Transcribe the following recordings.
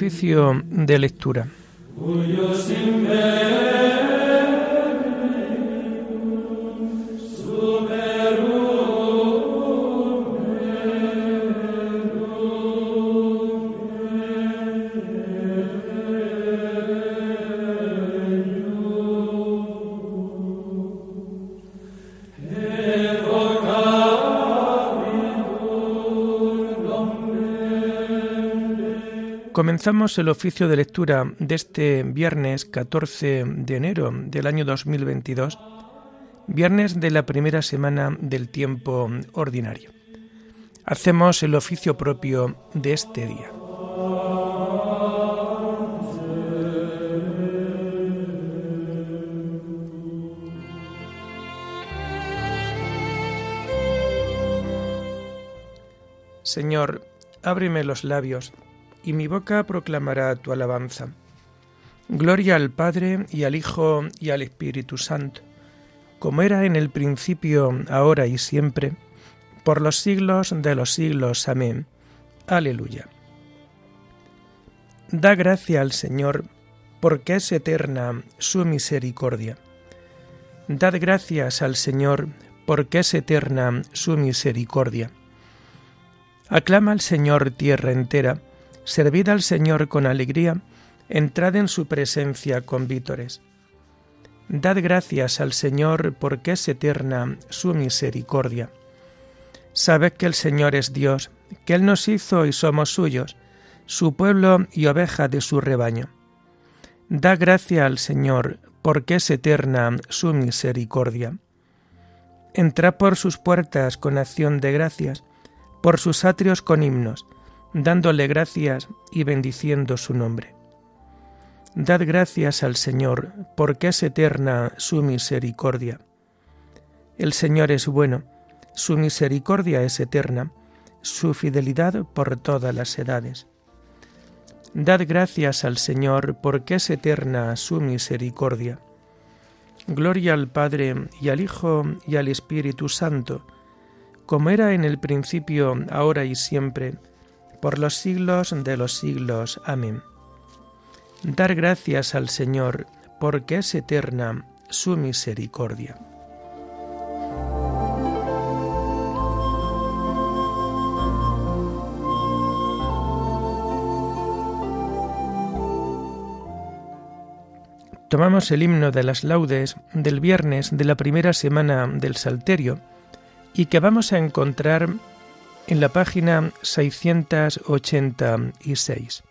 Oficio de lectura. Comenzamos el oficio de lectura de este viernes 14 de enero del año 2022, viernes de la primera semana del tiempo ordinario. Hacemos el oficio propio de este día. Señor, ábreme los labios y mi boca proclamará tu alabanza. Gloria al Padre y al Hijo y al Espíritu Santo, como era en el principio, ahora y siempre, por los siglos de los siglos. Amén. Aleluya. Da gracia al Señor, porque es eterna su misericordia. Dad gracias al Señor, porque es eterna su misericordia. Aclama al Señor tierra entera, Servid al Señor con alegría, entrad en su presencia con vítores. Dad gracias al Señor porque es eterna su misericordia. Sabed que el Señor es Dios, que Él nos hizo y somos suyos, su pueblo y oveja de su rebaño. Da gracia al Señor porque es eterna su misericordia. Entrad por sus puertas con acción de gracias, por sus atrios con himnos, dándole gracias y bendiciendo su nombre. Dad gracias al Señor, porque es eterna su misericordia. El Señor es bueno, su misericordia es eterna, su fidelidad por todas las edades. Dad gracias al Señor, porque es eterna su misericordia. Gloria al Padre y al Hijo y al Espíritu Santo, como era en el principio, ahora y siempre, por los siglos de los siglos. Amén. Dar gracias al Señor, porque es eterna su misericordia. Tomamos el himno de las laudes del viernes de la primera semana del Salterio y que vamos a encontrar en la página 686.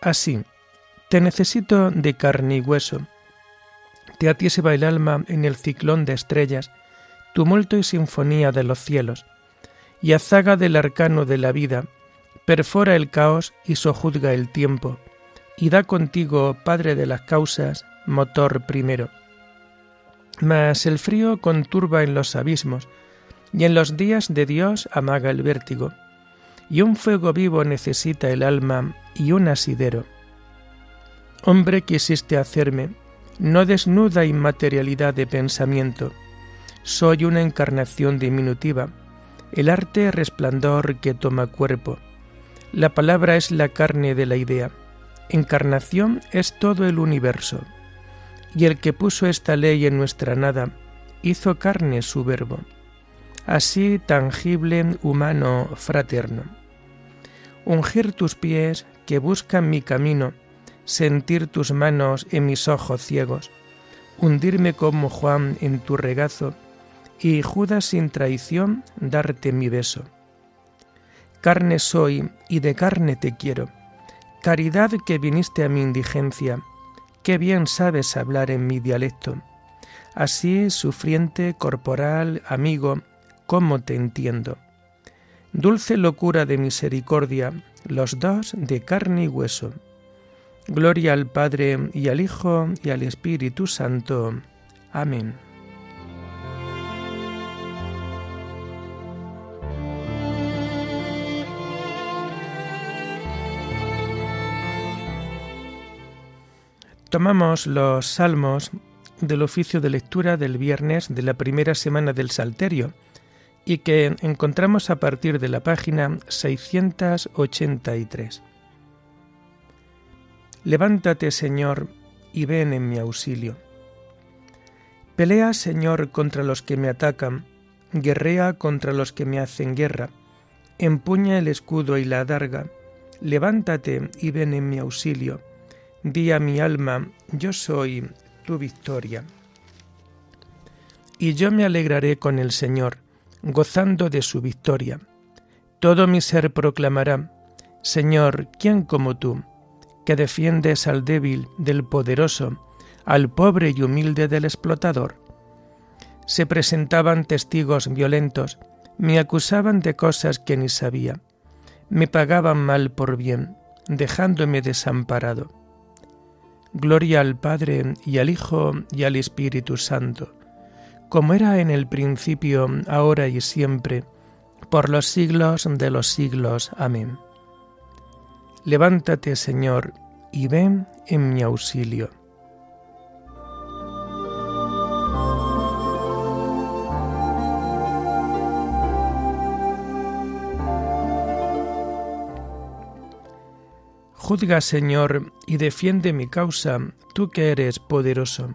Así, te necesito de carne y hueso. Te atiese el alma en el ciclón de estrellas, tumulto y sinfonía de los cielos, y azaga del arcano de la vida, perfora el caos y sojuzga el tiempo, y da contigo, Padre de las causas, motor primero. Mas el frío conturba en los abismos, y en los días de Dios amaga el vértigo, y un fuego vivo necesita el alma y un asidero. Hombre quisiste hacerme, no desnuda inmaterialidad de pensamiento, soy una encarnación diminutiva, el arte resplandor que toma cuerpo. La palabra es la carne de la idea, encarnación es todo el universo, y el que puso esta ley en nuestra nada, hizo carne su verbo así tangible, humano, fraterno. Ungir tus pies que buscan mi camino, sentir tus manos en mis ojos ciegos, hundirme como Juan en tu regazo, y Judas sin traición darte mi beso. Carne soy y de carne te quiero, caridad que viniste a mi indigencia, qué bien sabes hablar en mi dialecto. Así, sufriente, corporal, amigo, cómo te entiendo. Dulce locura de misericordia, los dos de carne y hueso. Gloria al Padre y al Hijo y al Espíritu Santo. Amén. Tomamos los salmos del oficio de lectura del viernes de la primera semana del Salterio y que encontramos a partir de la página 683. Levántate, Señor, y ven en mi auxilio. Pelea, Señor, contra los que me atacan, guerrea contra los que me hacen guerra, empuña el escudo y la adarga, levántate y ven en mi auxilio. Di a mi alma, yo soy tu victoria. Y yo me alegraré con el Señor, gozando de su victoria. Todo mi ser proclamará, Señor, ¿quién como tú, que defiendes al débil del poderoso, al pobre y humilde del explotador? Se presentaban testigos violentos, me acusaban de cosas que ni sabía, me pagaban mal por bien, dejándome desamparado. Gloria al Padre y al Hijo y al Espíritu Santo, como era en el principio, ahora y siempre, por los siglos de los siglos. Amén. Levántate, Señor, y ven en mi auxilio. Juzga, Señor, y defiende mi causa, tú que eres poderoso.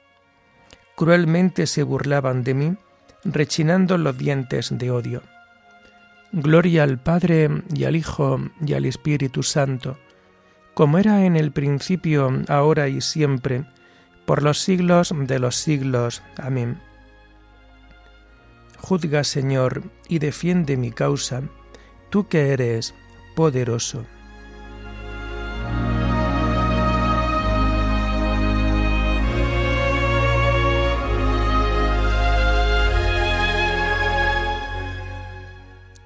Cruelmente se burlaban de mí, rechinando los dientes de odio. Gloria al Padre y al Hijo y al Espíritu Santo, como era en el principio, ahora y siempre, por los siglos de los siglos. Amén. Juzga, Señor, y defiende mi causa, tú que eres poderoso.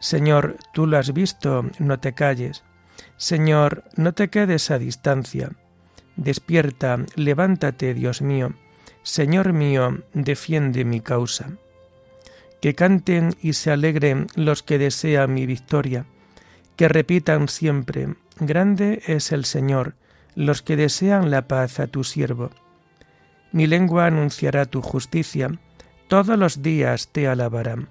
Señor, tú lo has visto, no te calles. Señor, no te quedes a distancia. Despierta, levántate, Dios mío. Señor mío, defiende mi causa. Que canten y se alegren los que desean mi victoria, que repitan siempre, Grande es el Señor, los que desean la paz a tu siervo. Mi lengua anunciará tu justicia, todos los días te alabarán.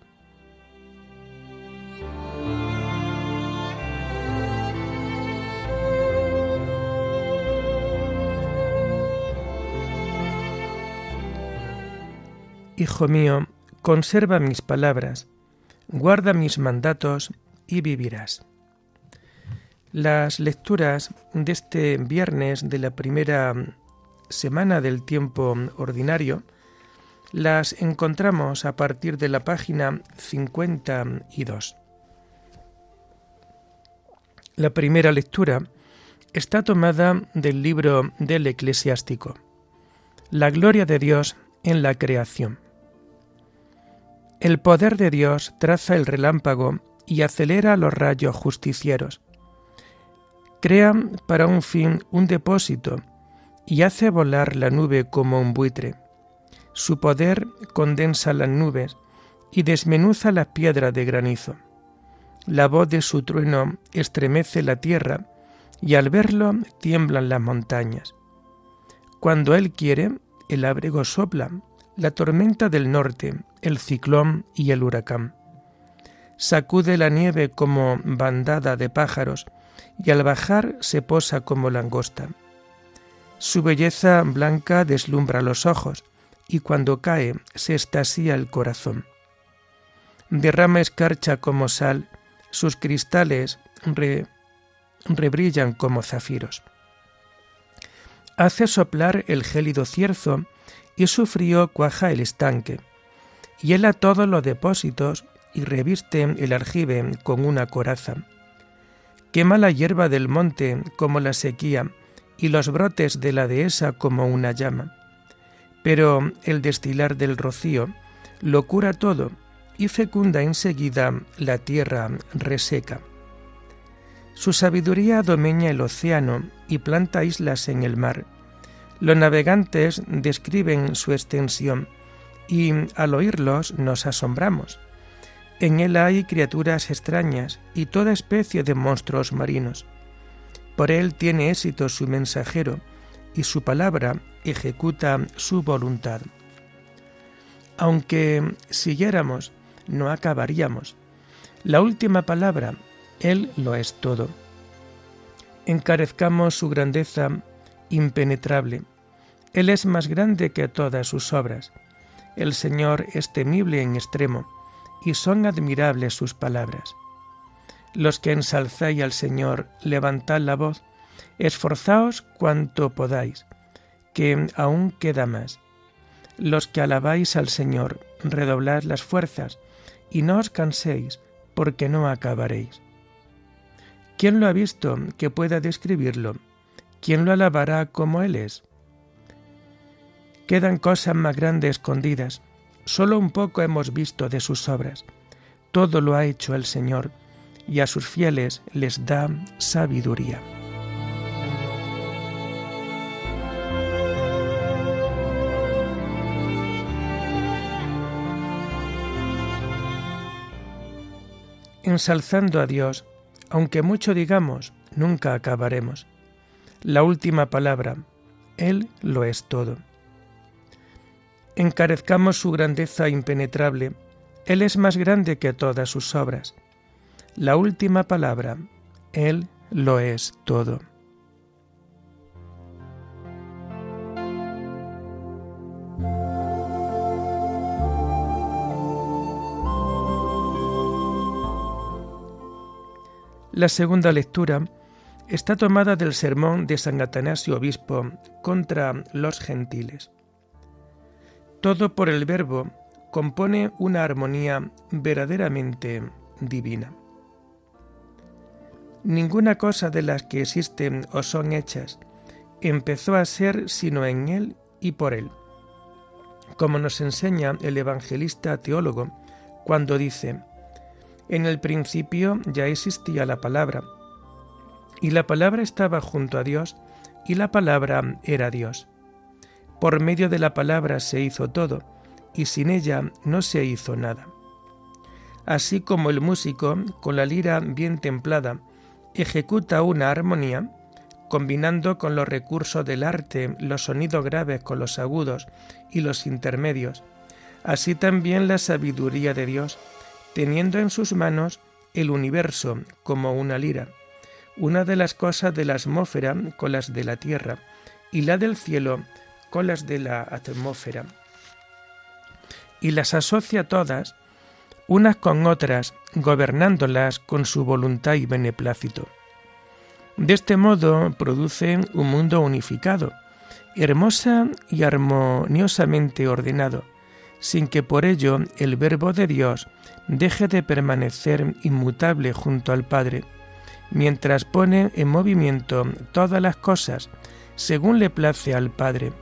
Hijo mío, conserva mis palabras, guarda mis mandatos y vivirás. Las lecturas de este viernes de la primera semana del tiempo ordinario las encontramos a partir de la página 52. La primera lectura está tomada del libro del eclesiástico, La gloria de Dios en la creación. El poder de Dios traza el relámpago y acelera los rayos justicieros. Crea para un fin un depósito y hace volar la nube como un buitre. Su poder condensa las nubes y desmenuza las piedras de granizo. La voz de su trueno estremece la tierra y al verlo tiemblan las montañas. Cuando Él quiere, el abrigo sopla la tormenta del norte, el ciclón y el huracán. sacude la nieve como bandada de pájaros, y al bajar se posa como langosta. Su belleza blanca deslumbra los ojos, y cuando cae se estasía el corazón. Derrama escarcha como sal, sus cristales rebrillan como zafiros. Hace soplar el gélido cierzo y su frío cuaja el estanque. Hiela todos los depósitos y reviste el argive con una coraza. Quema la hierba del monte como la sequía y los brotes de la dehesa como una llama. Pero el destilar del rocío lo cura todo y fecunda enseguida la tierra reseca. Su sabiduría domeña el océano y planta islas en el mar. Los navegantes describen su extensión y al oírlos nos asombramos. En él hay criaturas extrañas y toda especie de monstruos marinos. Por él tiene éxito su mensajero y su palabra ejecuta su voluntad. Aunque siguiéramos, no acabaríamos. La última palabra, Él lo es todo. Encarezcamos su grandeza impenetrable. Él es más grande que todas sus obras. El Señor es temible en extremo y son admirables sus palabras. Los que ensalzáis al Señor, levantad la voz, esforzaos cuanto podáis, que aún queda más. Los que alabáis al Señor, redoblad las fuerzas, y no os canséis, porque no acabaréis. ¿Quién lo ha visto que pueda describirlo? ¿Quién lo alabará como Él es? Quedan cosas más grandes escondidas, Solo un poco hemos visto de sus obras. Todo lo ha hecho el Señor, y a sus fieles les da sabiduría. Ensalzando a Dios, aunque mucho digamos, nunca acabaremos. La última palabra, Él lo es todo encarezcamos su grandeza impenetrable. Él es más grande que todas sus obras. La última palabra, Él lo es todo. La segunda lectura está tomada del sermón de San Atanasio Obispo contra los gentiles. Todo por el Verbo compone una armonía verdaderamente divina. Ninguna cosa de las que existen o son hechas empezó a ser sino en Él y por Él, como nos enseña el evangelista teólogo cuando dice, en el principio ya existía la palabra, y la palabra estaba junto a Dios, y la palabra era Dios. Por medio de la palabra se hizo todo, y sin ella no se hizo nada. Así como el músico, con la lira bien templada, ejecuta una armonía, combinando con los recursos del arte los sonidos graves con los agudos y los intermedios, así también la sabiduría de Dios, teniendo en sus manos el universo como una lira, una de las cosas de la atmósfera con las de la tierra, y la del cielo con las de la atmósfera y las asocia todas unas con otras, gobernándolas con su voluntad y beneplácito. De este modo produce un mundo unificado, hermosa y armoniosamente ordenado, sin que por ello el Verbo de Dios deje de permanecer inmutable junto al Padre, mientras pone en movimiento todas las cosas según le place al Padre,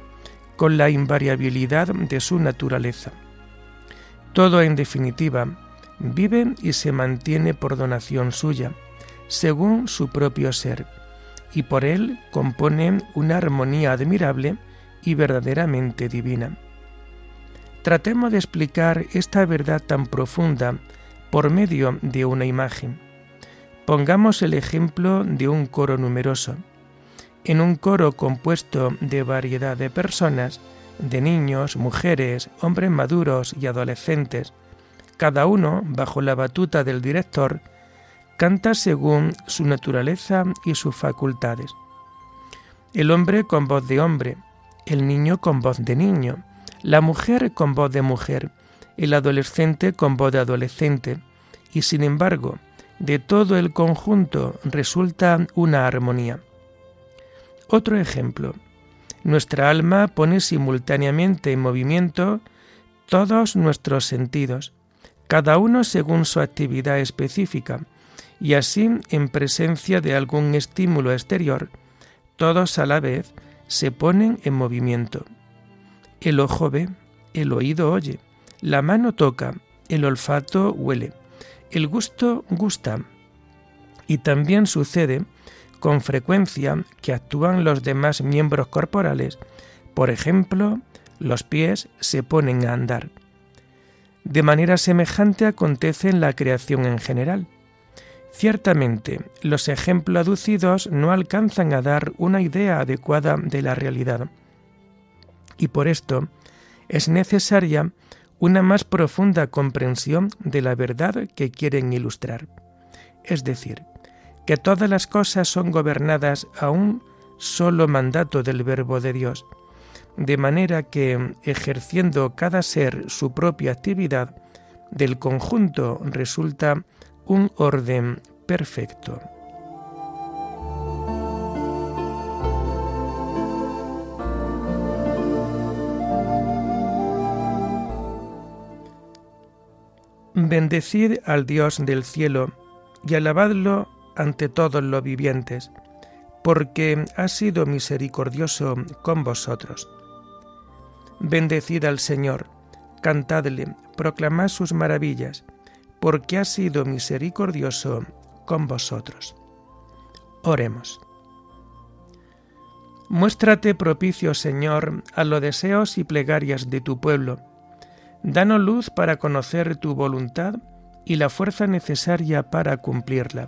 con la invariabilidad de su naturaleza. Todo, en definitiva, vive y se mantiene por donación suya, según su propio ser, y por él compone una armonía admirable y verdaderamente divina. Tratemos de explicar esta verdad tan profunda por medio de una imagen. Pongamos el ejemplo de un coro numeroso. En un coro compuesto de variedad de personas, de niños, mujeres, hombres maduros y adolescentes, Cada uno, bajo la batuta del director, canta según su naturaleza y sus facultades. El hombre con voz de hombre, el niño con voz de niño, la mujer con voz de mujer, el adolescente con voz de adolescente, y sin embargo, de todo el conjunto resulta una armonía. Otro ejemplo. Nuestra alma pone simultáneamente en movimiento todos nuestros sentidos, cada uno según su actividad específica, y así, en presencia de algún estímulo exterior, todos a la vez se ponen en movimiento. El ojo ve, el oído oye, la mano toca, el olfato huele, el gusto gusta. Y también sucede con frecuencia que actúan los demás miembros corporales, por ejemplo, los pies se ponen a andar. De manera semejante acontece en la creación en general. Ciertamente, los ejemplos aducidos no alcanzan a dar una idea adecuada de la realidad. Y por esto es necesaria una más profunda comprensión de la verdad que quieren ilustrar. Es decir, que todas las cosas son gobernadas a un solo mandato del Verbo de Dios, de manera que, ejerciendo cada ser su propia actividad, del conjunto resulta un orden perfecto. Bendecid al Dios del cielo y alabadlo ante todos los vivientes, porque ha sido misericordioso con vosotros. Bendecid al Señor, cantadle, proclamad sus maravillas, porque ha sido misericordioso con vosotros. Oremos. Muéstrate propicio, Señor, a los deseos y plegarias de tu pueblo. Danos luz para conocer tu voluntad y la fuerza necesaria para cumplirla.